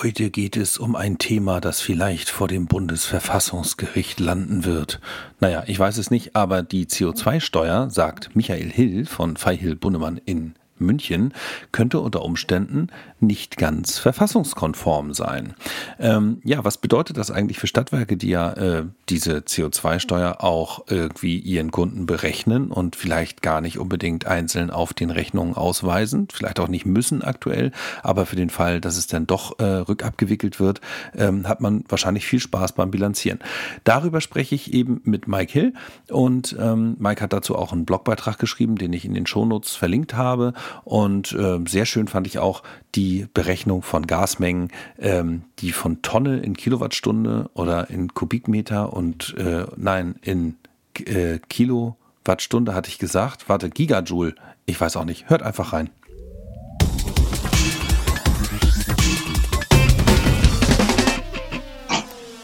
Heute geht es um ein Thema, das vielleicht vor dem Bundesverfassungsgericht landen wird. Naja, ich weiß es nicht, aber die CO2-Steuer, sagt Michael Hill von Feihill Bunnemann in München könnte unter Umständen nicht ganz verfassungskonform sein. Ähm, ja, was bedeutet das eigentlich für Stadtwerke, die ja äh, diese CO2-Steuer auch irgendwie ihren Kunden berechnen und vielleicht gar nicht unbedingt einzeln auf den Rechnungen ausweisen, vielleicht auch nicht müssen aktuell, aber für den Fall, dass es dann doch äh, rückabgewickelt wird, ähm, hat man wahrscheinlich viel Spaß beim Bilanzieren. Darüber spreche ich eben mit Mike Hill und ähm, Mike hat dazu auch einen Blogbeitrag geschrieben, den ich in den Shownotes verlinkt habe und äh, sehr schön fand ich auch die Berechnung von Gasmengen, ähm, die von Tonne in Kilowattstunde oder in Kubikmeter und äh, nein, in äh, Kilowattstunde hatte ich gesagt. Warte, Gigajoule. Ich weiß auch nicht. Hört einfach rein.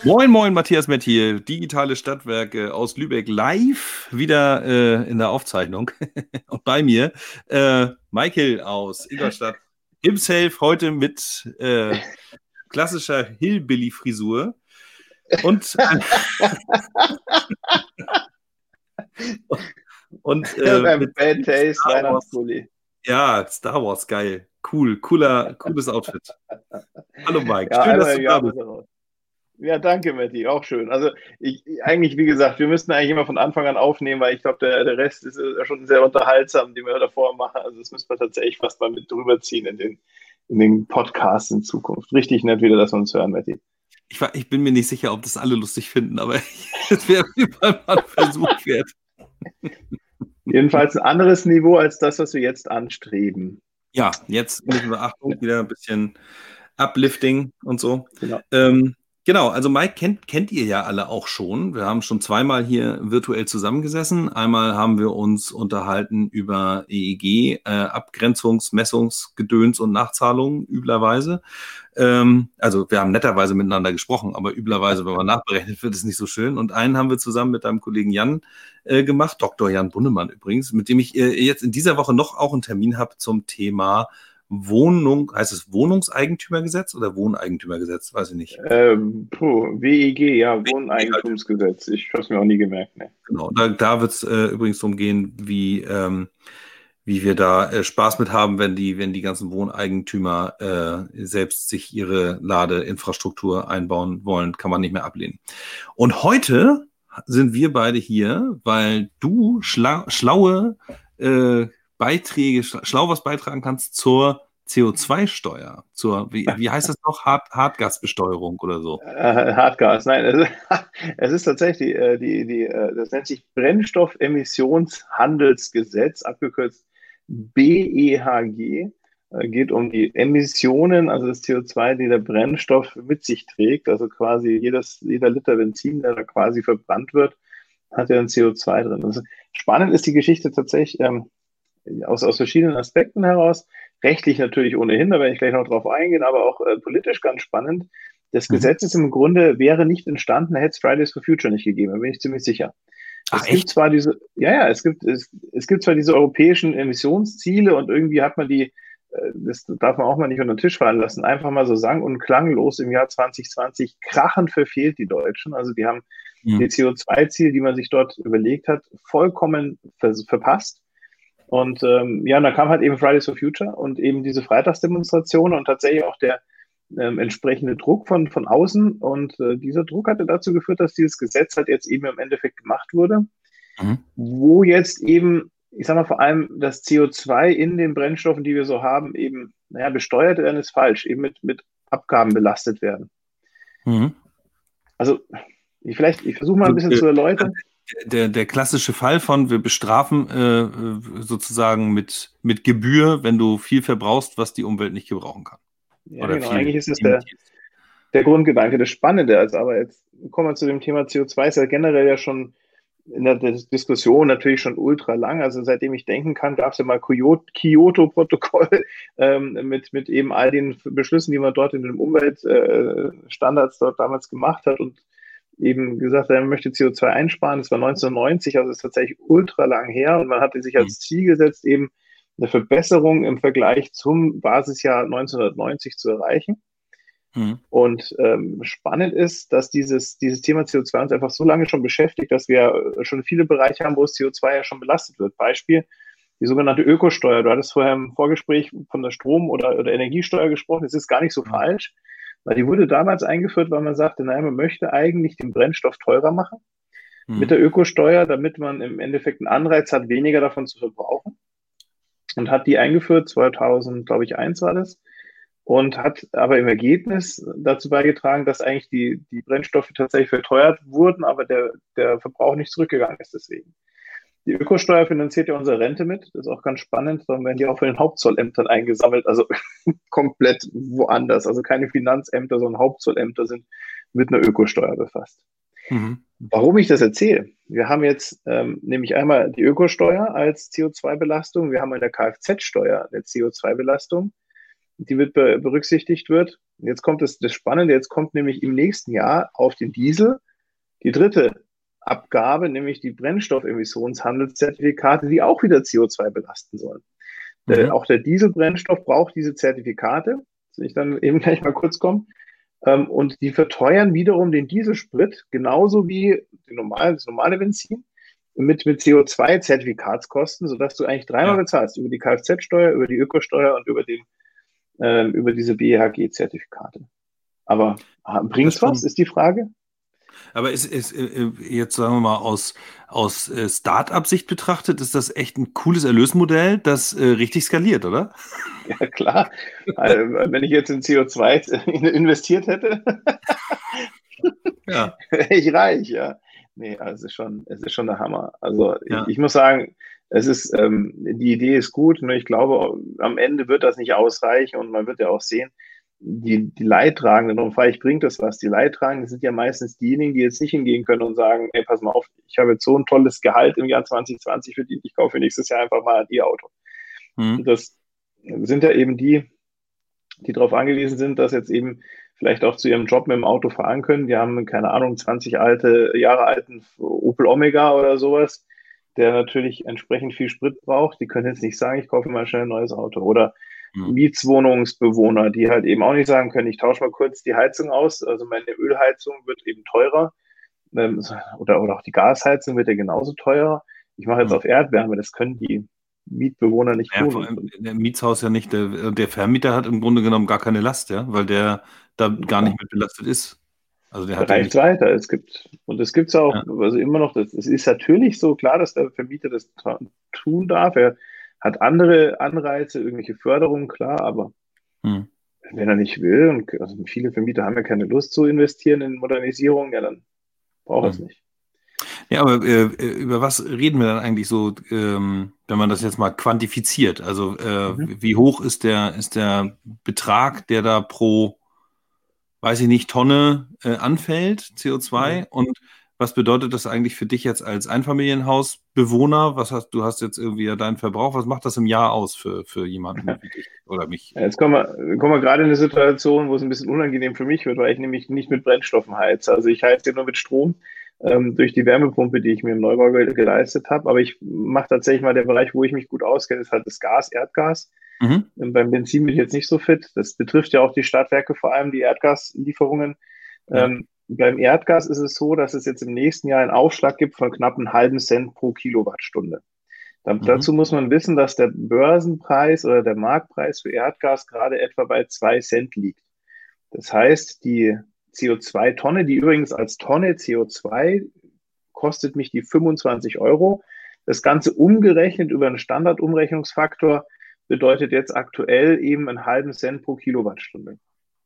Moin, moin, Matthias Mett hier, digitale Stadtwerke aus Lübeck live wieder äh, in der Aufzeichnung. Und bei mir äh, Michael aus Ingolstadt himself heute mit äh, klassischer Hillbilly-Frisur. Und, und äh, mit Bad Taste Weihnachtspulli. Ja, Star Wars, geil. Cool, cooler, cooles Outfit. Hallo Mike, ja, schön, dass du da bist. Ja, danke, Matti, auch schön. Also ich, eigentlich, wie gesagt, wir müssten eigentlich immer von Anfang an aufnehmen, weil ich glaube, der, der Rest ist schon sehr unterhaltsam, den wir davor machen. Also das müssen wir tatsächlich fast mal mit drüber ziehen in den, in den Podcasts in Zukunft. Richtig nett wieder, dass wir uns hören, Matti. Ich, ich bin mir nicht sicher, ob das alle lustig finden, aber es wäre mal ein Versuch wert. Jedenfalls ein anderes Niveau als das, was wir jetzt anstreben. Ja, jetzt müssen wir Achtung, wieder ein bisschen Uplifting und so. Genau. Ähm, Genau, also Mike kennt, kennt ihr ja alle auch schon. Wir haben schon zweimal hier virtuell zusammengesessen. Einmal haben wir uns unterhalten über EEG, äh, Abgrenzungs-, Messungsgedöns und Nachzahlungen üblerweise. Ähm, also wir haben netterweise miteinander gesprochen, aber üblerweise, wenn man nachberechnet wird, ist nicht so schön. Und einen haben wir zusammen mit deinem Kollegen Jan äh, gemacht, Dr. Jan Bunnemann übrigens, mit dem ich äh, jetzt in dieser Woche noch auch einen Termin habe zum Thema Wohnung, heißt es Wohnungseigentümergesetz oder Wohneigentümergesetz? Weiß ich nicht. Ähm, puh, WEG, ja, Wohneigentumsgesetz. Ich habe es mir auch nie gemerkt. Ne. Genau, da, da wird es äh, übrigens darum gehen, wie, ähm, wie wir da äh, Spaß mit haben, wenn die, wenn die ganzen Wohneigentümer äh, selbst sich ihre Ladeinfrastruktur einbauen wollen, kann man nicht mehr ablehnen. Und heute sind wir beide hier, weil du schla schlaue äh, Beiträge, schlau was beitragen kannst zur CO2-Steuer, zur, wie, wie heißt das noch, Hart, Hartgasbesteuerung oder so? Äh, Hartgas, nein, es, es ist tatsächlich, äh, die, die, äh, das nennt sich Brennstoffemissionshandelsgesetz, abgekürzt BEHG, geht um die Emissionen, also das CO2, die der Brennstoff mit sich trägt, also quasi jedes, jeder Liter Benzin, der da quasi verbrannt wird, hat ja ein CO2 drin. Also spannend ist die Geschichte tatsächlich, ähm, aus, aus verschiedenen Aspekten heraus. Rechtlich natürlich ohnehin, da werde ich gleich noch drauf eingehen, aber auch äh, politisch ganz spannend. Das mhm. Gesetz ist im Grunde, wäre nicht entstanden, hätte es Fridays for Future nicht gegeben, da bin ich ziemlich sicher. Ach, es echt? gibt zwar diese, ja, ja, es gibt, es, es gibt zwar diese europäischen Emissionsziele und irgendwie hat man die, äh, das darf man auch mal nicht unter den Tisch fallen lassen, einfach mal so sang- und klanglos im Jahr 2020 krachend verfehlt die Deutschen. Also die haben mhm. die CO2-Ziele, die man sich dort überlegt hat, vollkommen verpasst. Und ähm, ja, und dann kam halt eben Fridays for Future und eben diese Freitagsdemonstration und tatsächlich auch der ähm, entsprechende Druck von, von außen. Und äh, dieser Druck hatte dazu geführt, dass dieses Gesetz halt jetzt eben im Endeffekt gemacht wurde, mhm. wo jetzt eben, ich sag mal, vor allem das CO2 in den Brennstoffen, die wir so haben, eben, naja, besteuert werden ist falsch, eben mit, mit Abgaben belastet werden. Mhm. Also, ich vielleicht, ich versuche mal ein bisschen zu erläutern der, der klassische Fall von, wir bestrafen äh, sozusagen mit, mit Gebühr, wenn du viel verbrauchst, was die Umwelt nicht gebrauchen kann. Ja, Oder genau, eigentlich ist es der, der Grundgedanke. Das Spannende, also aber jetzt kommen wir zu dem Thema CO2, ist ja generell ja schon in der Diskussion natürlich schon ultra lang. Also seitdem ich denken kann, gab es ja mal Kyoto-Protokoll ähm, mit, mit eben all den Beschlüssen, die man dort in den Umweltstandards äh, dort damals gemacht hat. Und eben gesagt, er möchte CO2 einsparen. Das war 1990, also ist tatsächlich ultra lang her und man hatte sich als mhm. Ziel gesetzt, eben eine Verbesserung im Vergleich zum Basisjahr 1990 zu erreichen. Mhm. Und ähm, spannend ist, dass dieses, dieses Thema CO2 uns einfach so lange schon beschäftigt, dass wir schon viele Bereiche haben, wo das CO2 ja schon belastet wird. Beispiel, die sogenannte Ökosteuer. Du hattest vorher im Vorgespräch von der Strom- oder, oder Energiesteuer gesprochen. Das ist gar nicht so falsch, weil die wurde damals eingeführt, weil man sagte, naja, man möchte eigentlich den Brennstoff teurer machen mhm. mit der Ökosteuer, damit man im Endeffekt einen Anreiz hat, weniger davon zu verbrauchen. Und hat die eingeführt, 2000, glaube ich, eins war das und hat aber im Ergebnis dazu beigetragen, dass eigentlich die, die Brennstoffe tatsächlich verteuert wurden, aber der, der Verbrauch nicht zurückgegangen ist deswegen. Die Ökosteuer finanziert ja unsere Rente mit, das ist auch ganz spannend, dann werden die auch von den Hauptzollämtern eingesammelt, also komplett woanders. Also keine Finanzämter, sondern Hauptzollämter sind mit einer Ökosteuer befasst. Mhm. Warum ich das erzähle? Wir haben jetzt ähm, nämlich einmal die Ökosteuer als CO2-Belastung, wir haben eine Kfz-Steuer eine CO2-Belastung die mit berücksichtigt wird. Jetzt kommt das, das Spannende, jetzt kommt nämlich im nächsten Jahr auf den Diesel die dritte Abgabe, nämlich die Brennstoffemissionshandelszertifikate, die auch wieder CO2 belasten sollen. Mhm. Denn auch der Dieselbrennstoff braucht diese Zertifikate, das ich dann eben gleich mal kurz komme. Ähm, und die verteuern wiederum den Dieselsprit, genauso wie normale, das normale Benzin, mit, mit CO2-Zertifikatskosten, sodass du eigentlich dreimal ja. bezahlst, über die Kfz-Steuer, über die Ökosteuer und über den äh, über diese BHG-Zertifikate. Aber bringt es was, ist die Frage? Aber ist, ist äh, jetzt sagen wir mal aus, aus äh, Start-up-Sicht betrachtet, ist das echt ein cooles Erlösmodell, das äh, richtig skaliert, oder? Ja, klar. also, wenn ich jetzt in CO2 investiert hätte, ja. wäre ich reich, ja. Nee, also es ist schon, es ist schon der Hammer. Also ja. ich, ich, muss sagen, es ist, ähm, die Idee ist gut, nur ich glaube, am Ende wird das nicht ausreichen und man wird ja auch sehen, die, die Leidtragenden, und vielleicht bringt das was, die Leidtragenden sind ja meistens diejenigen, die jetzt nicht hingehen können und sagen, ey, pass mal auf, ich habe jetzt so ein tolles Gehalt im Jahr 2020 verdient, ich kaufe nächstes Jahr einfach mal ihr Auto. Mhm. Das sind ja eben die, die darauf angewiesen sind, dass jetzt eben vielleicht auch zu ihrem Job mit dem Auto fahren können. Die haben, keine Ahnung, 20 alte, Jahre alten Opel Omega oder sowas der natürlich entsprechend viel Sprit braucht. Die können jetzt nicht sagen, ich kaufe mal schnell ein neues Auto. Oder. Mietswohnungsbewohner, die halt eben auch nicht sagen können, ich tausche mal kurz die Heizung aus. Also meine Ölheizung wird eben teurer. Ähm, oder, oder auch die Gasheizung wird ja genauso teuer. Ich mache jetzt auf Erdwärme, das können die Mietbewohner nicht ja, tun. Der Mietshaus ja nicht, der, der Vermieter hat im Grunde genommen gar keine Last, ja, weil der da gar nicht mit belastet ist. Also der hat reicht weiter. Es gibt, und es gibt es auch, ja. also immer noch, das, es ist natürlich so klar, dass der Vermieter das tun darf. Er hat andere Anreize, irgendwelche Förderungen, klar, aber hm. wenn er nicht will, und also viele Vermieter haben ja keine Lust zu investieren in Modernisierung, ja, dann braucht er hm. es nicht. Ja, aber äh, über was reden wir dann eigentlich so, ähm, wenn man das jetzt mal quantifiziert? Also äh, mhm. wie hoch ist der, ist der Betrag, der da pro weiß ich nicht, Tonne äh, anfällt, CO2. Mhm. Und was bedeutet das eigentlich für dich jetzt als Einfamilienhausbewohner? Was hast du hast jetzt irgendwie ja deinen Verbrauch? Was macht das im Jahr aus für, für jemanden wie dich oder mich? Jetzt kommen wir, kommen wir gerade in eine Situation, wo es ein bisschen unangenehm für mich wird, weil ich nämlich nicht mit Brennstoffen heize. Also ich heize nur mit Strom ähm, durch die Wärmepumpe, die ich mir im Neubau geleistet habe. Aber ich mache tatsächlich mal der Bereich, wo ich mich gut auskenne, ist halt das Gas, Erdgas. Mhm. Ähm, beim Benzin bin ich jetzt nicht so fit. Das betrifft ja auch die Stadtwerke, vor allem die Erdgaslieferungen. Ja. Ähm, beim Erdgas ist es so, dass es jetzt im nächsten Jahr einen Aufschlag gibt von knapp einem halben Cent pro Kilowattstunde. Da, mhm. Dazu muss man wissen, dass der Börsenpreis oder der Marktpreis für Erdgas gerade etwa bei zwei Cent liegt. Das heißt, die CO2-Tonne, die übrigens als Tonne CO2 kostet mich die 25 Euro. Das Ganze umgerechnet über einen Standardumrechnungsfaktor bedeutet jetzt aktuell eben einen halben Cent pro Kilowattstunde.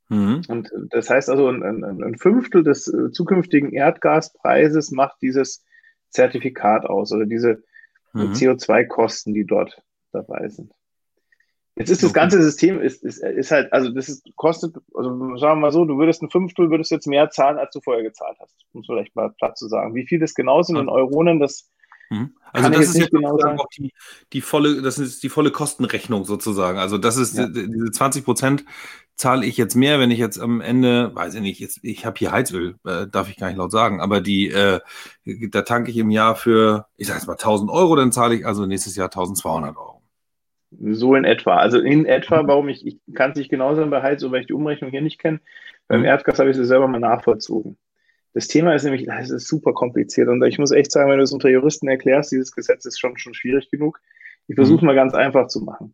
Mhm. Und das heißt also, ein, ein, ein Fünftel des äh, zukünftigen Erdgaspreises macht dieses Zertifikat aus oder diese mhm. CO2-Kosten, die dort dabei sind. Jetzt ist das ganze System ist, ist, ist halt, also das ist, kostet, also sagen wir mal so, du würdest ein Fünftel, würdest jetzt mehr zahlen, als du vorher gezahlt hast. Um es vielleicht mal platt zu sagen. Wie viel das genau sind in Euronen, das Mhm. Also das ist jetzt genau auch die, die, volle, das ist die volle Kostenrechnung sozusagen. Also das ist ja. diese 20 Prozent zahle ich jetzt mehr, wenn ich jetzt am Ende, weiß ich nicht, jetzt, ich habe hier Heizöl, äh, darf ich gar nicht laut sagen, aber die, äh, da tanke ich im Jahr für, ich sage jetzt mal 1000 Euro, dann zahle ich also nächstes Jahr 1200 Euro. So in etwa. Also in etwa, warum ich, ich kann es nicht genau sagen bei Heiz, weil ich die Umrechnung hier nicht kenne. Beim mhm. Erdgas habe ich sie selber mal nachvollzogen. Das Thema ist nämlich, das ist super kompliziert und ich muss echt sagen, wenn du es unter Juristen erklärst, dieses Gesetz ist schon, schon schwierig genug. Ich versuche mhm. mal ganz einfach zu machen.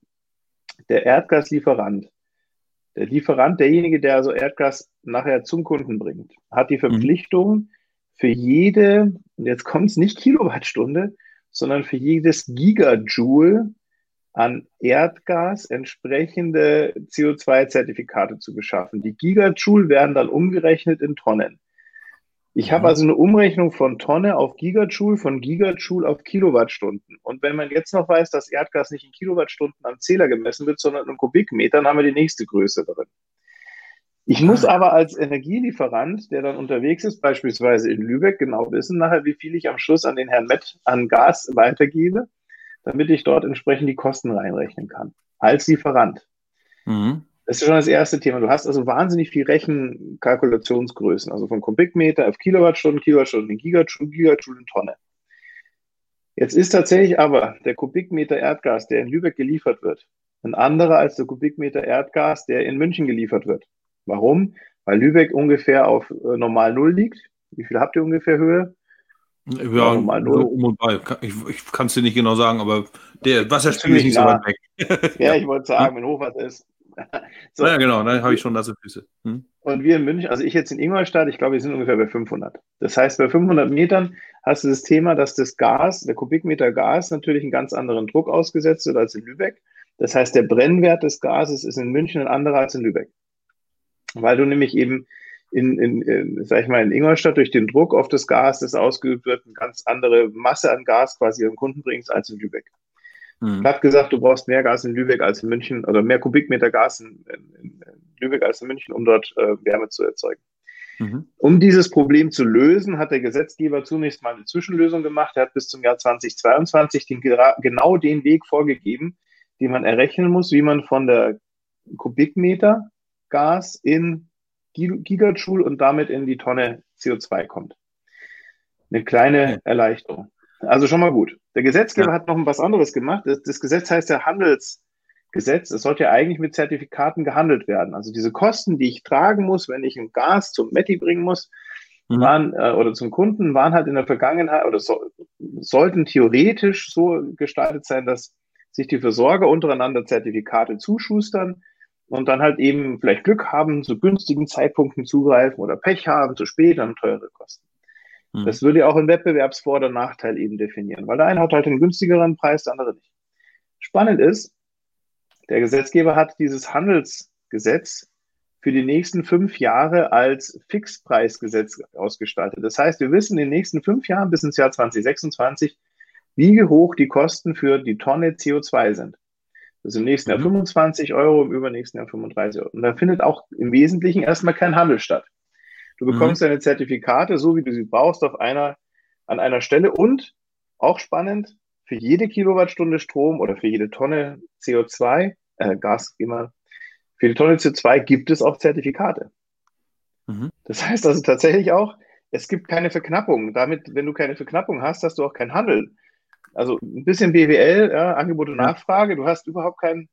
Der Erdgaslieferant, der Lieferant, derjenige, der also Erdgas nachher zum Kunden bringt, hat die mhm. Verpflichtung, für jede, und jetzt kommt es nicht Kilowattstunde, sondern für jedes Gigajoule an Erdgas entsprechende CO2-Zertifikate zu beschaffen. Die Gigajoule werden dann umgerechnet in Tonnen. Ich habe mhm. also eine Umrechnung von Tonne auf Gigajoule, von Gigajoule auf Kilowattstunden. Und wenn man jetzt noch weiß, dass Erdgas nicht in Kilowattstunden am Zähler gemessen wird, sondern in Kubikmetern, haben wir die nächste Größe drin. Ich muss ah. aber als Energielieferant, der dann unterwegs ist, beispielsweise in Lübeck, genau wissen nachher, wie viel ich am Schluss an den Herrn Met an Gas weitergebe, damit ich dort entsprechend die Kosten reinrechnen kann. Als Lieferant. Mhm. Das ist schon das erste Thema. Du hast also wahnsinnig viel Rechenkalkulationsgrößen, also von Kubikmeter auf Kilowattstunden, Kilowattstunden in Gigajoule, Gigajoule in Tonne. Jetzt ist tatsächlich aber der Kubikmeter Erdgas, der in Lübeck geliefert wird, ein anderer als der Kubikmeter Erdgas, der in München geliefert wird. Warum? Weil Lübeck ungefähr auf äh, normal Null liegt. Wie viel habt ihr ungefähr Höhe? Ja, normal Null. um und bei. Ich, ich kann es dir nicht genau sagen, aber der Wasserspiegel ist nicht nah. so weit weg. ja, ich wollte sagen, wenn Hochwasser ist, so. Ja, genau, dann habe ich schon nasse Füße. Hm? Und wir in München, also ich jetzt in Ingolstadt, ich glaube, wir sind ungefähr bei 500. Das heißt, bei 500 Metern hast du das Thema, dass das Gas, der Kubikmeter Gas natürlich einen ganz anderen Druck ausgesetzt wird als in Lübeck. Das heißt, der Brennwert des Gases ist in München ein anderer als in Lübeck. Weil du nämlich eben in, in, in, sag ich mal, in Ingolstadt durch den Druck auf das Gas, das ausgeübt wird, eine ganz andere Masse an Gas quasi an Kunden bringst als in Lübeck. Mhm. Platt gesagt, du brauchst mehr Gas in Lübeck als in München oder mehr Kubikmeter Gas in, in, in Lübeck als in München, um dort äh, Wärme zu erzeugen. Mhm. Um dieses Problem zu lösen, hat der Gesetzgeber zunächst mal eine Zwischenlösung gemacht. Er hat bis zum Jahr 2022 den, genau den Weg vorgegeben, den man errechnen muss, wie man von der Kubikmeter Gas in Gigajoule und damit in die Tonne CO2 kommt. Eine kleine Erleichterung. Also schon mal gut. Der Gesetzgeber ja. hat noch was anderes gemacht. Das, das Gesetz heißt ja Handelsgesetz. Es sollte ja eigentlich mit Zertifikaten gehandelt werden. Also diese Kosten, die ich tragen muss, wenn ich ein Gas zum Metti bringen muss, mhm. waren äh, oder zum Kunden, waren halt in der Vergangenheit oder so, sollten theoretisch so gestaltet sein, dass sich die Versorger untereinander Zertifikate zuschustern und dann halt eben vielleicht Glück haben, zu günstigen Zeitpunkten zugreifen oder Pech haben, zu spät, dann teure Kosten. Mhm. Das würde ja auch einen Wettbewerbsvor- oder Nachteil eben definieren, weil der eine hat halt einen günstigeren Preis, der andere nicht. Spannend ist, der Gesetzgeber hat dieses Handelsgesetz für die nächsten fünf Jahre als Fixpreisgesetz ausgestaltet. Das heißt, wir wissen in den nächsten fünf Jahren bis ins Jahr 2026, wie hoch die Kosten für die Tonne CO2 sind. Das ist im nächsten Jahr 25 mhm. Euro, im übernächsten Jahr 35 Euro. Und da findet auch im Wesentlichen erstmal kein Handel statt. Du bekommst mhm. deine Zertifikate, so wie du sie brauchst, auf einer, an einer Stelle und auch spannend, für jede Kilowattstunde Strom oder für jede Tonne CO2, äh, Gas, immer, für die Tonne CO2 gibt es auch Zertifikate. Mhm. Das heißt also tatsächlich auch, es gibt keine Verknappung. Damit, wenn du keine Verknappung hast, hast du auch keinen Handel. Also ein bisschen BWL, ja, Angebot und Nachfrage, du hast überhaupt kein,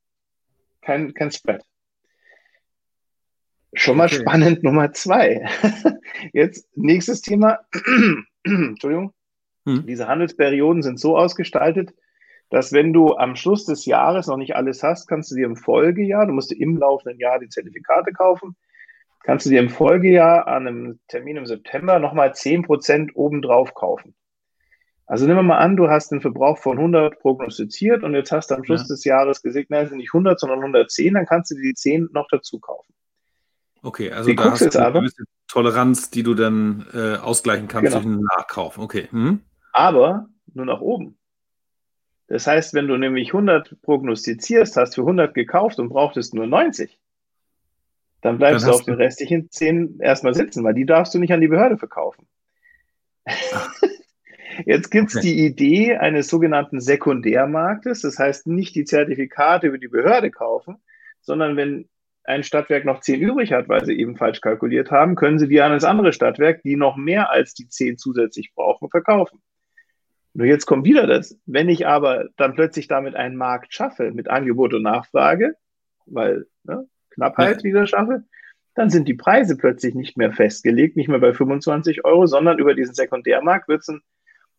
kein, kein Spread. Schon mal okay. spannend Nummer zwei. Jetzt nächstes Thema. Entschuldigung. Hm. Diese Handelsperioden sind so ausgestaltet, dass wenn du am Schluss des Jahres noch nicht alles hast, kannst du dir im Folgejahr, du musst dir im laufenden Jahr die Zertifikate kaufen, kannst du dir im Folgejahr an einem Termin im September nochmal 10% obendrauf kaufen. Also nehmen wir mal an, du hast einen Verbrauch von 100 prognostiziert und jetzt hast du am Schluss ja. des Jahres gesagt, nein, es sind nicht 100, sondern 110, dann kannst du dir die 10 noch dazu kaufen. Okay, also Wie da hast du eine gewisse Toleranz, die du dann äh, ausgleichen kannst genau. durch einen Nachkauf. Okay. Hm? Aber nur nach oben. Das heißt, wenn du nämlich 100 prognostizierst, hast für 100 gekauft und brauchtest nur 90, dann bleibst dann du auf den restlichen 10 erstmal sitzen, weil die darfst du nicht an die Behörde verkaufen. Jetzt gibt es okay. die Idee eines sogenannten Sekundärmarktes, das heißt nicht die Zertifikate über die Behörde kaufen, sondern wenn ein Stadtwerk noch zehn übrig hat, weil sie eben falsch kalkuliert haben, können sie die an das andere Stadtwerk, die noch mehr als die zehn zusätzlich brauchen, verkaufen. Nur jetzt kommt wieder das. Wenn ich aber dann plötzlich damit einen Markt schaffe mit Angebot und Nachfrage, weil ne, Knappheit wieder schaffe, dann sind die Preise plötzlich nicht mehr festgelegt, nicht mehr bei 25 Euro, sondern über diesen Sekundärmarkt wird es ein,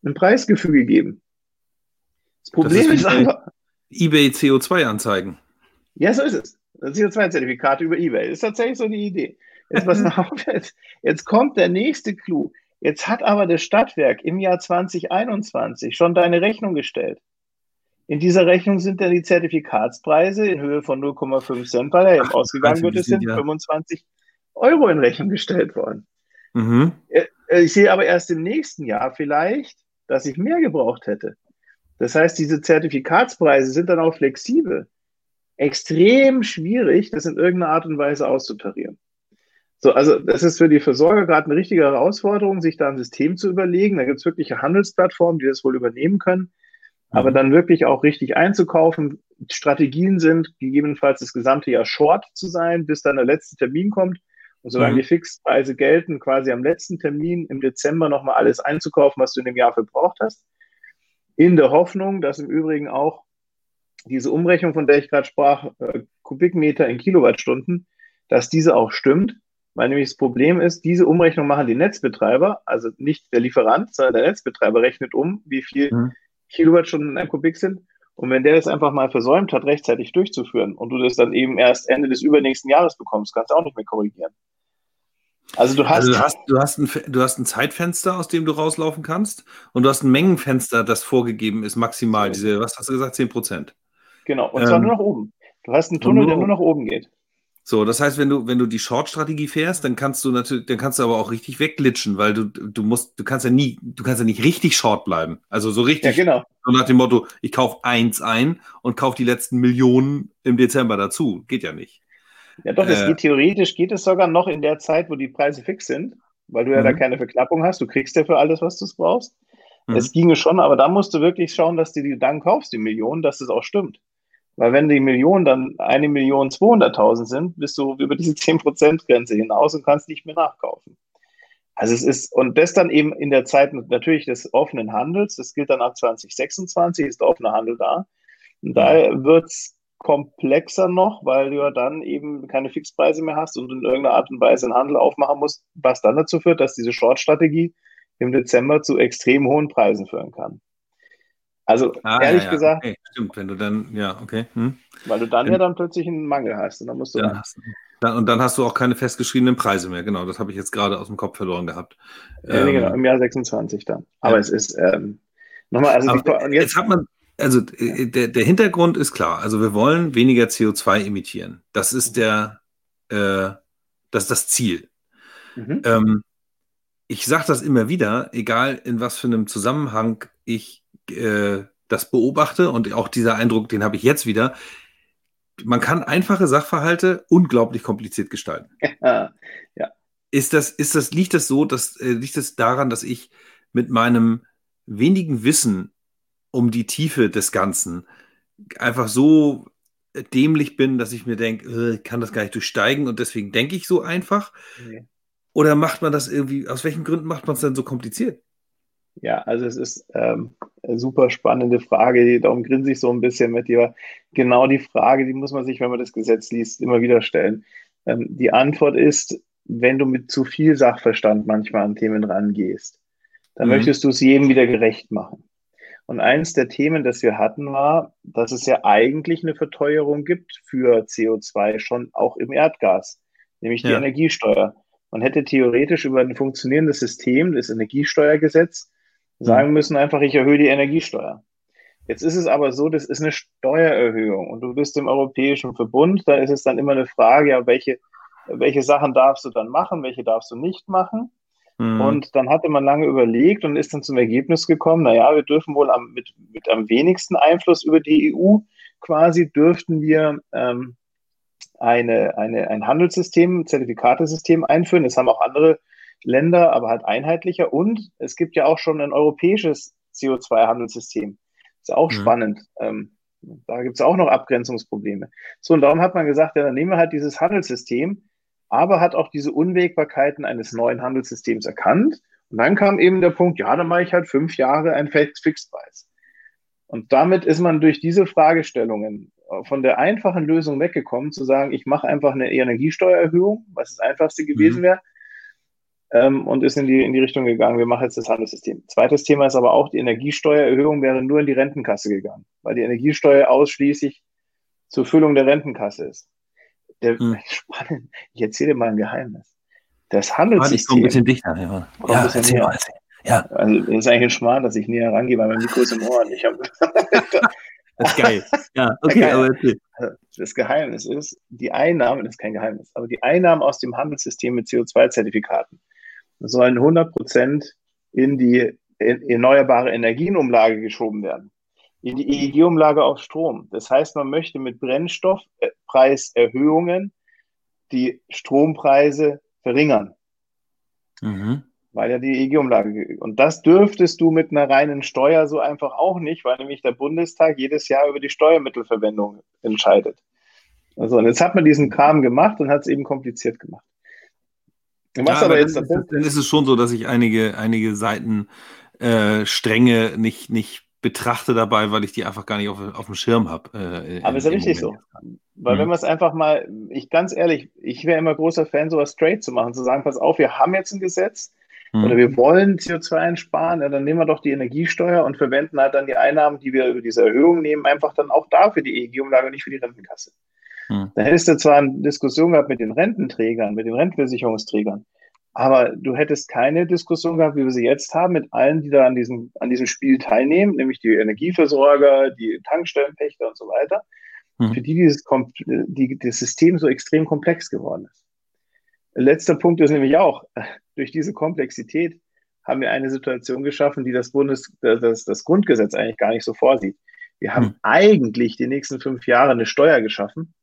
ein, Preisgefüge geben. Das Problem das ist, ist einfach. eBay CO2-Anzeigen. Ja, so ist es. CO2-Zertifikate über eBay. Das ist tatsächlich so die Idee. Jetzt, pass auf, jetzt, jetzt kommt der nächste Clou. Jetzt hat aber das Stadtwerk im Jahr 2021 schon deine Rechnung gestellt. In dieser Rechnung sind dann die Zertifikatspreise in Höhe von 0,5 Cent, weil er eben ausgegangen wird, es sind ja. 25 Euro in Rechnung gestellt worden. Mhm. Äh, äh, ich sehe aber erst im nächsten Jahr vielleicht, dass ich mehr gebraucht hätte. Das heißt, diese Zertifikatspreise sind dann auch flexibel. Extrem schwierig, das in irgendeiner Art und Weise auszutarieren. So, also das ist für die Versorger gerade eine richtige Herausforderung, sich da ein System zu überlegen. Da gibt es wirkliche Handelsplattformen, die das wohl übernehmen können. Mhm. Aber dann wirklich auch richtig einzukaufen. Strategien sind, gegebenenfalls das gesamte Jahr short zu sein, bis dann der letzte Termin kommt. Und solange mhm. die Fixpreise gelten, quasi am letzten Termin im Dezember nochmal alles einzukaufen, was du in dem Jahr verbraucht hast. In der Hoffnung, dass im Übrigen auch diese Umrechnung, von der ich gerade sprach, äh, Kubikmeter in Kilowattstunden, dass diese auch stimmt weil nämlich das Problem ist, diese Umrechnung machen die Netzbetreiber, also nicht der Lieferant, sondern der Netzbetreiber rechnet um, wie viel mhm. Kilowattstunden in einem Kubik sind. Und wenn der das einfach mal versäumt hat, rechtzeitig durchzuführen und du das dann eben erst Ende des übernächsten Jahres bekommst, kannst du auch nicht mehr korrigieren. Also du hast, also du hast, du hast, ein, du hast ein Zeitfenster, aus dem du rauslaufen kannst und du hast ein Mengenfenster, das vorgegeben ist, maximal, diese, was hast du gesagt, 10 Prozent. Genau, und zwar ähm, nur nach oben. Du hast einen Tunnel, der nur nach oben geht. So, das heißt, wenn du, wenn du die Short-Strategie fährst, dann kannst du natürlich, dann kannst du aber auch richtig wegglitschen, weil du, du musst, du kannst ja nie, du kannst ja nicht richtig short bleiben. Also so richtig, ja, genau. so nach dem Motto, ich kaufe eins ein und kaufe die letzten Millionen im Dezember dazu. Geht ja nicht. Ja, doch, äh, geht, theoretisch geht es sogar noch in der Zeit, wo die Preise fix sind, weil du ja da mhm. keine Verknappung hast. Du kriegst ja für alles, was du brauchst. Mhm. Es ginge schon, aber da musst du wirklich schauen, dass du die dann kaufst, die Millionen, dass es auch stimmt. Weil wenn die Millionen dann eine Million 200.000 sind, bist du über diese 10%-Grenze hinaus und kannst nicht mehr nachkaufen. Also es ist, und das dann eben in der Zeit natürlich des offenen Handels, das gilt dann ab 2026, ist der offene Handel da. Und da wird es komplexer noch, weil du ja dann eben keine Fixpreise mehr hast und in irgendeiner Art und Weise einen Handel aufmachen musst, was dann dazu führt, dass diese Short-Strategie im Dezember zu extrem hohen Preisen führen kann. Also ah, ehrlich ja, ja. gesagt. Okay, stimmt, wenn du dann, ja, okay. Hm. Weil du dann wenn, ja dann plötzlich einen Mangel hast und dann musst du. Dann hast, dann, und dann hast du auch keine festgeschriebenen Preise mehr, genau. Das habe ich jetzt gerade aus dem Kopf verloren gehabt. Ja, ähm, genau, im Jahr 26 dann. Aber es ist ähm, nochmal, also die, jetzt, jetzt hat man, also äh, der, der Hintergrund ist klar. Also wir wollen weniger CO2 emittieren. Das ist der, äh, das ist das Ziel. Mhm. Ähm, ich sage das immer wieder, egal in was für einem Zusammenhang ich äh, das beobachte und auch dieser Eindruck, den habe ich jetzt wieder. Man kann einfache Sachverhalte unglaublich kompliziert gestalten. Ja. Ist das, ist das, liegt das so, dass, äh, liegt das daran, dass ich mit meinem wenigen Wissen um die Tiefe des Ganzen einfach so dämlich bin, dass ich mir denke, äh, ich kann das gar nicht durchsteigen und deswegen denke ich so einfach? Nee. Oder macht man das irgendwie, aus welchen Gründen macht man es denn so kompliziert? Ja, also es ist ähm, eine super spannende Frage, darum grinse ich so ein bisschen mit dir. Genau die Frage, die muss man sich, wenn man das Gesetz liest, immer wieder stellen. Ähm, die Antwort ist, wenn du mit zu viel Sachverstand manchmal an Themen rangehst, dann mhm. möchtest du es jedem wieder gerecht machen. Und eines der Themen, das wir hatten, war, dass es ja eigentlich eine Verteuerung gibt für CO2 schon auch im Erdgas, nämlich die ja. Energiesteuer. Man hätte theoretisch über ein funktionierendes System, das Energiesteuergesetz, sagen mhm. müssen einfach, ich erhöhe die Energiesteuer. Jetzt ist es aber so, das ist eine Steuererhöhung und du bist im Europäischen Verbund, da ist es dann immer eine Frage, ja, welche, welche Sachen darfst du dann machen, welche darfst du nicht machen. Mhm. Und dann hatte man lange überlegt und ist dann zum Ergebnis gekommen, naja, wir dürfen wohl am, mit, mit am wenigsten Einfluss über die EU quasi dürften wir ähm, eine, eine, ein Handelssystem, Zertifikatesystem einführen. Das haben auch andere Länder, aber halt einheitlicher. Und es gibt ja auch schon ein europäisches CO2-Handelssystem. Ist auch mhm. spannend. Ähm, da gibt es auch noch Abgrenzungsprobleme. So, und darum hat man gesagt, ja, dann nehmen wir halt dieses Handelssystem, aber hat auch diese Unwägbarkeiten eines neuen Handelssystems erkannt Und dann kam eben der Punkt, ja, dann mache ich halt fünf Jahre einen Fixpreis. Und damit ist man durch diese Fragestellungen von der einfachen Lösung weggekommen, zu sagen, ich mache einfach eine Energiesteuererhöhung, was das einfachste gewesen mhm. wäre, ähm, und ist in die, in die Richtung gegangen, wir machen jetzt das Handelssystem. Zweites Thema ist aber auch, die Energiesteuererhöhung wäre nur in die Rentenkasse gegangen, weil die Energiesteuer ausschließlich zur Füllung der Rentenkasse ist. Der, mhm. Spannend, ich erzähle dir mal ein Geheimnis. Das Handelssystem. ein bisschen dichter. Ja, ja erzähl mal. Ja. Also, das ist eigentlich ein Schmarrn, dass ich näher rangehe, weil mein Mikro ist im Ohr. Ich hab das ist geil. Ja, okay, aber erzähl. Das Geheimnis ist, die Einnahmen, das ist kein Geheimnis, aber die Einnahmen aus dem Handelssystem mit CO2-Zertifikaten sollen 100 Prozent in die erneuerbare Energienumlage geschoben werden. In die EEG-Umlage auf Strom. Das heißt, man möchte mit Brennstoffpreiserhöhungen die Strompreise verringern. Mhm. Weil ja die EEG-Umlage. Und das dürftest du mit einer reinen Steuer so einfach auch nicht, weil nämlich der Bundestag jedes Jahr über die Steuermittelverwendung entscheidet. Also, und jetzt hat man diesen Kram gemacht und hat es eben kompliziert gemacht. Ja, aber, jetzt dann, ist, dann ist es schon so, dass ich einige, einige Seiten äh, Stränge nicht, nicht betrachte dabei, weil ich die einfach gar nicht auf, auf dem Schirm habe. Äh, aber ist ja richtig so. Weil mhm. wenn wir es einfach mal, ich ganz ehrlich, ich wäre immer großer Fan, sowas straight zu machen, zu sagen, pass auf, wir haben jetzt ein Gesetz mhm. oder wir wollen CO2 einsparen, ja, dann nehmen wir doch die Energiesteuer und verwenden halt dann die Einnahmen, die wir über diese Erhöhung nehmen, einfach dann auch da für die EEG-Umlage, nicht für die Rentenkasse. Mhm. Da hättest du zwar eine Diskussion gehabt mit den Rententrägern, mit den Rentenversicherungsträgern, aber du hättest keine Diskussion gehabt, wie wir sie jetzt haben, mit allen, die da an diesem, an diesem Spiel teilnehmen, nämlich die Energieversorger, die Tankstellenpächter und so weiter, mhm. für die dieses die, das System so extrem komplex geworden ist. Letzter Punkt ist nämlich auch, durch diese Komplexität haben wir eine Situation geschaffen, die das Bundes, das, das Grundgesetz eigentlich gar nicht so vorsieht. Wir haben mhm. eigentlich die nächsten fünf Jahre eine Steuer geschaffen,